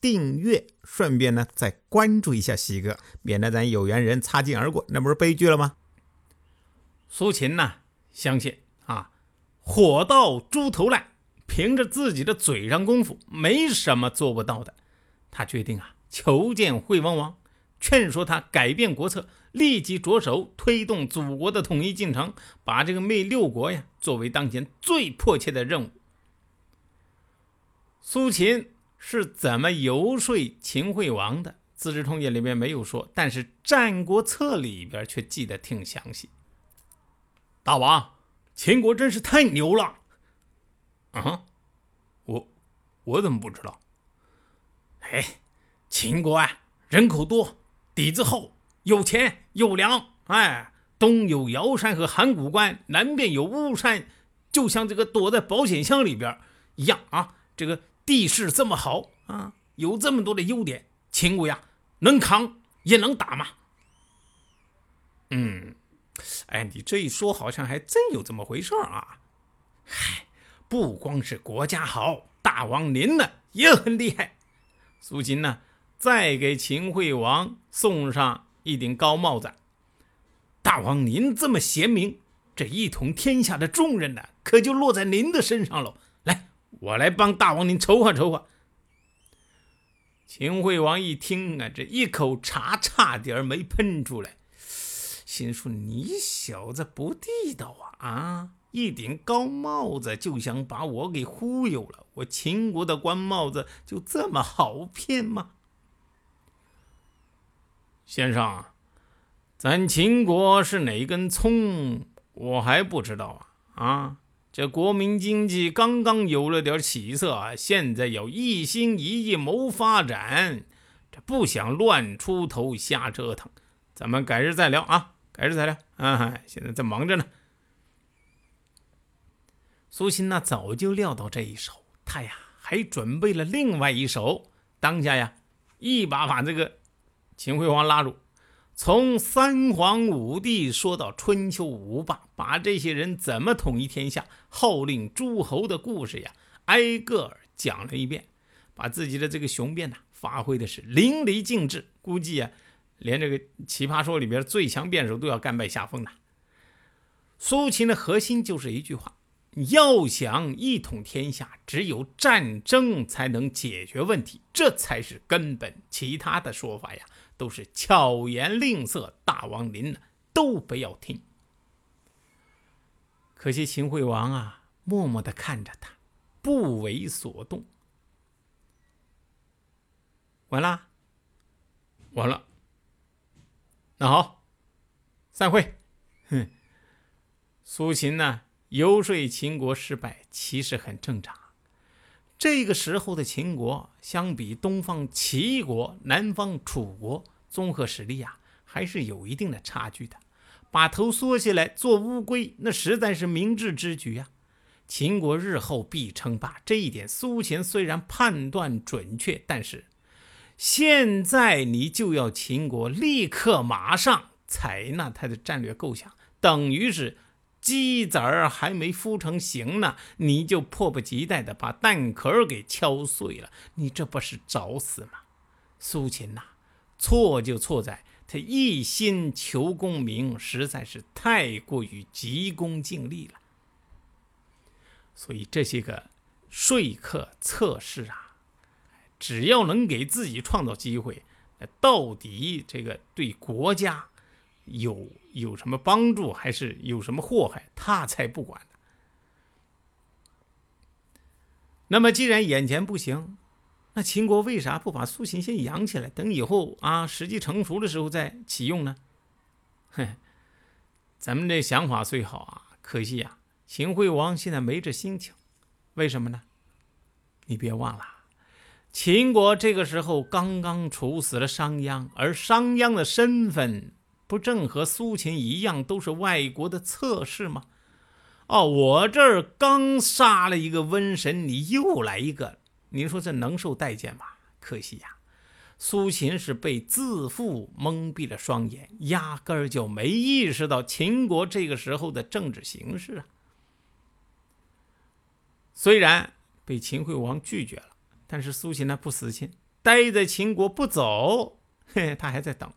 订阅。顺便呢，再关注一下西哥，免得咱有缘人擦肩而过，那不是悲剧了吗？苏秦呢，相信啊，火到猪头烂，凭着自己的嘴上功夫，没什么做不到的。他决定啊，求见惠王王，劝说他改变国策，立即着手推动祖国的统一进程，把这个灭六国呀，作为当前最迫切的任务。苏秦。是怎么游说秦惠王的？《资治通鉴》里面没有说，但是《战国策》里边却记得挺详细。大王，秦国真是太牛了！啊，我我怎么不知道？哎，秦国啊，人口多，底子厚，有钱有粮。哎，东有尧山和函谷关，南边有巫山，就像这个躲在保险箱里边一样啊！这个。地势这么好啊，有这么多的优点，秦国呀能扛也能打嘛？嗯，哎，你这一说，好像还真有这么回事啊。嗨，不光是国家好，大王您呢也很厉害。苏秦呢，再给秦惠王送上一顶高帽子。大王您这么贤明，这一统天下的重任呢，可就落在您的身上了。我来帮大王您筹划筹划。秦惠王一听啊，这一口茶差点没喷出来，心说：“你小子不地道啊！啊，一顶高帽子就想把我给忽悠了？我秦国的官帽子就这么好骗吗？”先生，咱秦国是哪根葱，我还不知道啊！啊！这国民经济刚刚有了点起色，现在要一心一意谋发展，这不想乱出头瞎折腾。咱们改日再聊啊，改日再聊啊！现在在忙着呢。苏秦呢，早就料到这一手，他呀还准备了另外一手。当下呀，一把把这个秦惠王拉住。从三皇五帝说到春秋五霸，把这些人怎么统一天下、号令诸侯的故事呀，挨个讲了一遍，把自己的这个雄辩呐发挥的是淋漓尽致。估计啊，连这个奇葩说里边最强辩手都要甘拜下风了。苏秦的核心就是一句话：要想一统天下，只有战争才能解决问题，这才是根本。其他的说法呀。都是巧言令色，大王您呢都不要听。可惜秦惠王啊，默默的看着他，不为所动。完了，完了。那好，散会。哼，苏秦呢，游说秦国失败，其实很正常。这个时候的秦国，相比东方齐国、南方楚国，综合实力呀，还是有一定的差距的。把头缩下来做乌龟，那实在是明智之举呀。秦国日后必称霸，这一点苏秦虽然判断准确，但是现在你就要秦国立刻马上采纳他的战略构想，等于是。鸡子儿还没孵成形呢，你就迫不及待的把蛋壳给敲碎了，你这不是找死吗？苏秦呐，错就错在他一心求功名，实在是太过于急功近利了。所以这些个说客测试啊，只要能给自己创造机会，到底这个对国家。有有什么帮助，还是有什么祸害，他才不管呢。那么，既然眼前不行，那秦国为啥不把苏秦先养起来，等以后啊时机成熟的时候再启用呢？哼，咱们这想法虽好啊，可惜呀，秦惠王现在没这心情。为什么呢？你别忘了，秦国这个时候刚刚处死了商鞅，而商鞅的身份。不正和苏秦一样，都是外国的侧室吗？哦，我这儿刚杀了一个瘟神，你又来一个，你说这能受待见吗？可惜呀，苏秦是被自负蒙蔽了双眼，压根儿就没意识到秦国这个时候的政治形势啊。虽然被秦惠王拒绝了，但是苏秦呢不死心，待在秦国不走，嘿，他还在等。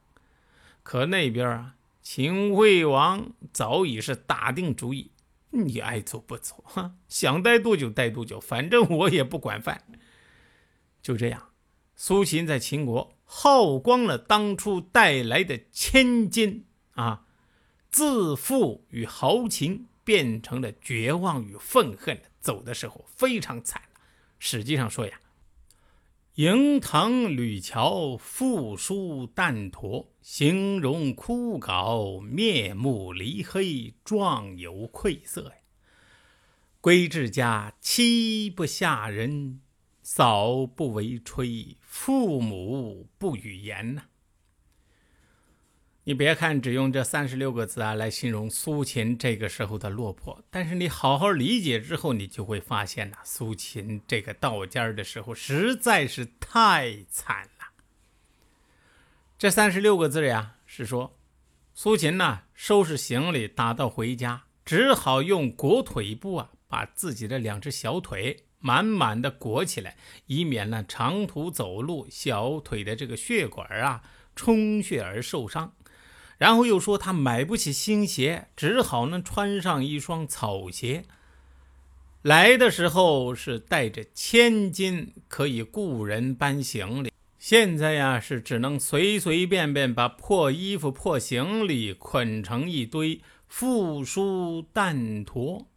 可那边啊，秦惠王早已是打定主意，你爱走不走，哈，想待多久待多久，反正我也不管饭。就这样，苏秦在秦国耗光了当初带来的千金啊，自负与豪情变成了绝望与愤恨。走的时候非常惨实际上说呀，营堂吕桥，复书淡陀，形容枯槁，面目离黑，状有愧色呀。归至家，妻不下人，嫂不为炊，父母不与言呐。你别看只用这三十六个字啊来形容苏秦这个时候的落魄，但是你好好理解之后，你就会发现呐，苏秦这个到家的时候实在是太惨了。这三十六个字呀，是说苏秦呢收拾行李打道回家，只好用裹腿布啊把自己的两只小腿满满的裹起来，以免呢长途走路小腿的这个血管啊充血而受伤。然后又说他买不起新鞋，只好呢穿上一双草鞋。来的时候是带着千金，可以雇人搬行李。现在呀是只能随随便便把破衣服、破行李捆成一堆，复书淡驮。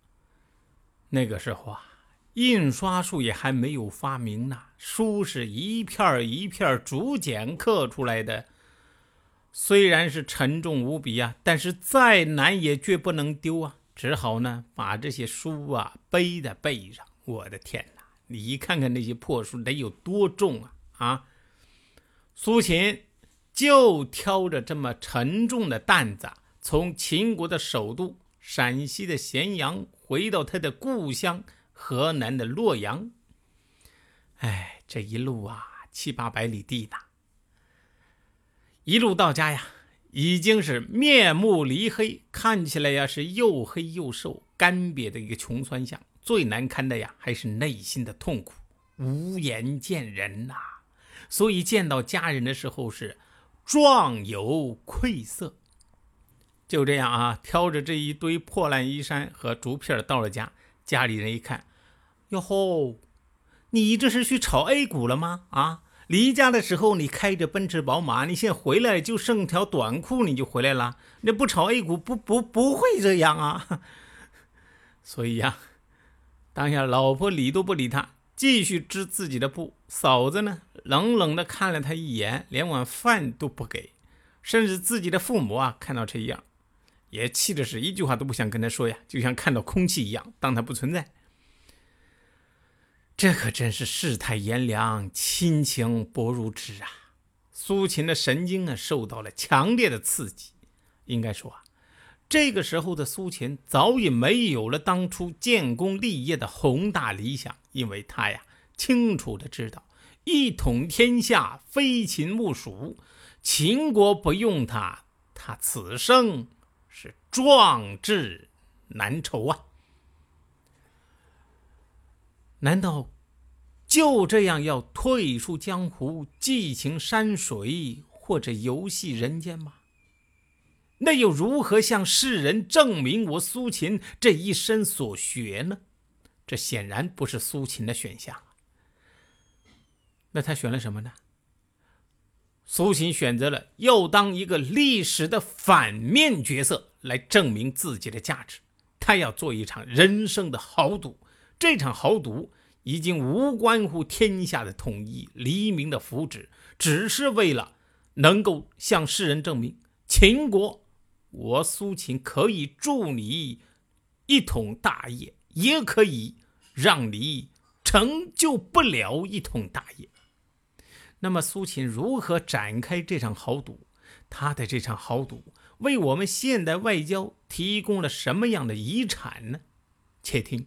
那个时候啊，印刷术也还没有发明呢，书是一片一片竹简刻出来的。虽然是沉重无比啊，但是再难也绝不能丢啊！只好呢，把这些书啊背在背上。我的天哪，你看看那些破书得有多重啊！啊，苏秦就挑着这么沉重的担子，从秦国的首都陕西的咸阳回到他的故乡河南的洛阳。哎，这一路啊，七八百里地呢。一路到家呀，已经是面目离黑，看起来呀是又黑又瘦、干瘪的一个穷酸相。最难堪的呀，还是内心的痛苦，无颜见人呐。所以见到家人的时候是状有愧色。就这样啊，挑着这一堆破烂衣衫和竹片到了家，家里人一看，哟吼，你这是去炒 A 股了吗？啊？离家的时候，你开着奔驰宝马，你现在回来就剩条短裤，你就回来了。那不炒 A 股，不不不会这样啊。所以呀，当下老婆理都不理他，继续织自己的布。嫂子呢，冷冷的看了他一眼，连碗饭都不给。甚至自己的父母啊，看到这样，也气的是一句话都不想跟他说呀，就像看到空气一样，当他不存在。这可真是世态炎凉，亲情薄如纸啊！苏秦的神经啊受到了强烈的刺激。应该说啊，这个时候的苏秦早已没有了当初建功立业的宏大理想，因为他呀清楚的知道，一统天下非秦莫属，秦国不用他，他此生是壮志难酬啊！难道就这样要退出江湖、寄情山水或者游戏人间吗？那又如何向世人证明我苏秦这一生所学呢？这显然不是苏秦的选项。那他选了什么呢？苏秦选择了要当一个历史的反面角色来证明自己的价值。他要做一场人生的豪赌。这场豪赌已经无关乎天下的统一、黎民的福祉，只是为了能够向世人证明，秦国，我苏秦可以助你一统大业，也可以让你成就不了一统大业。那么，苏秦如何展开这场豪赌？他的这场豪赌为我们现代外交提供了什么样的遗产呢？且听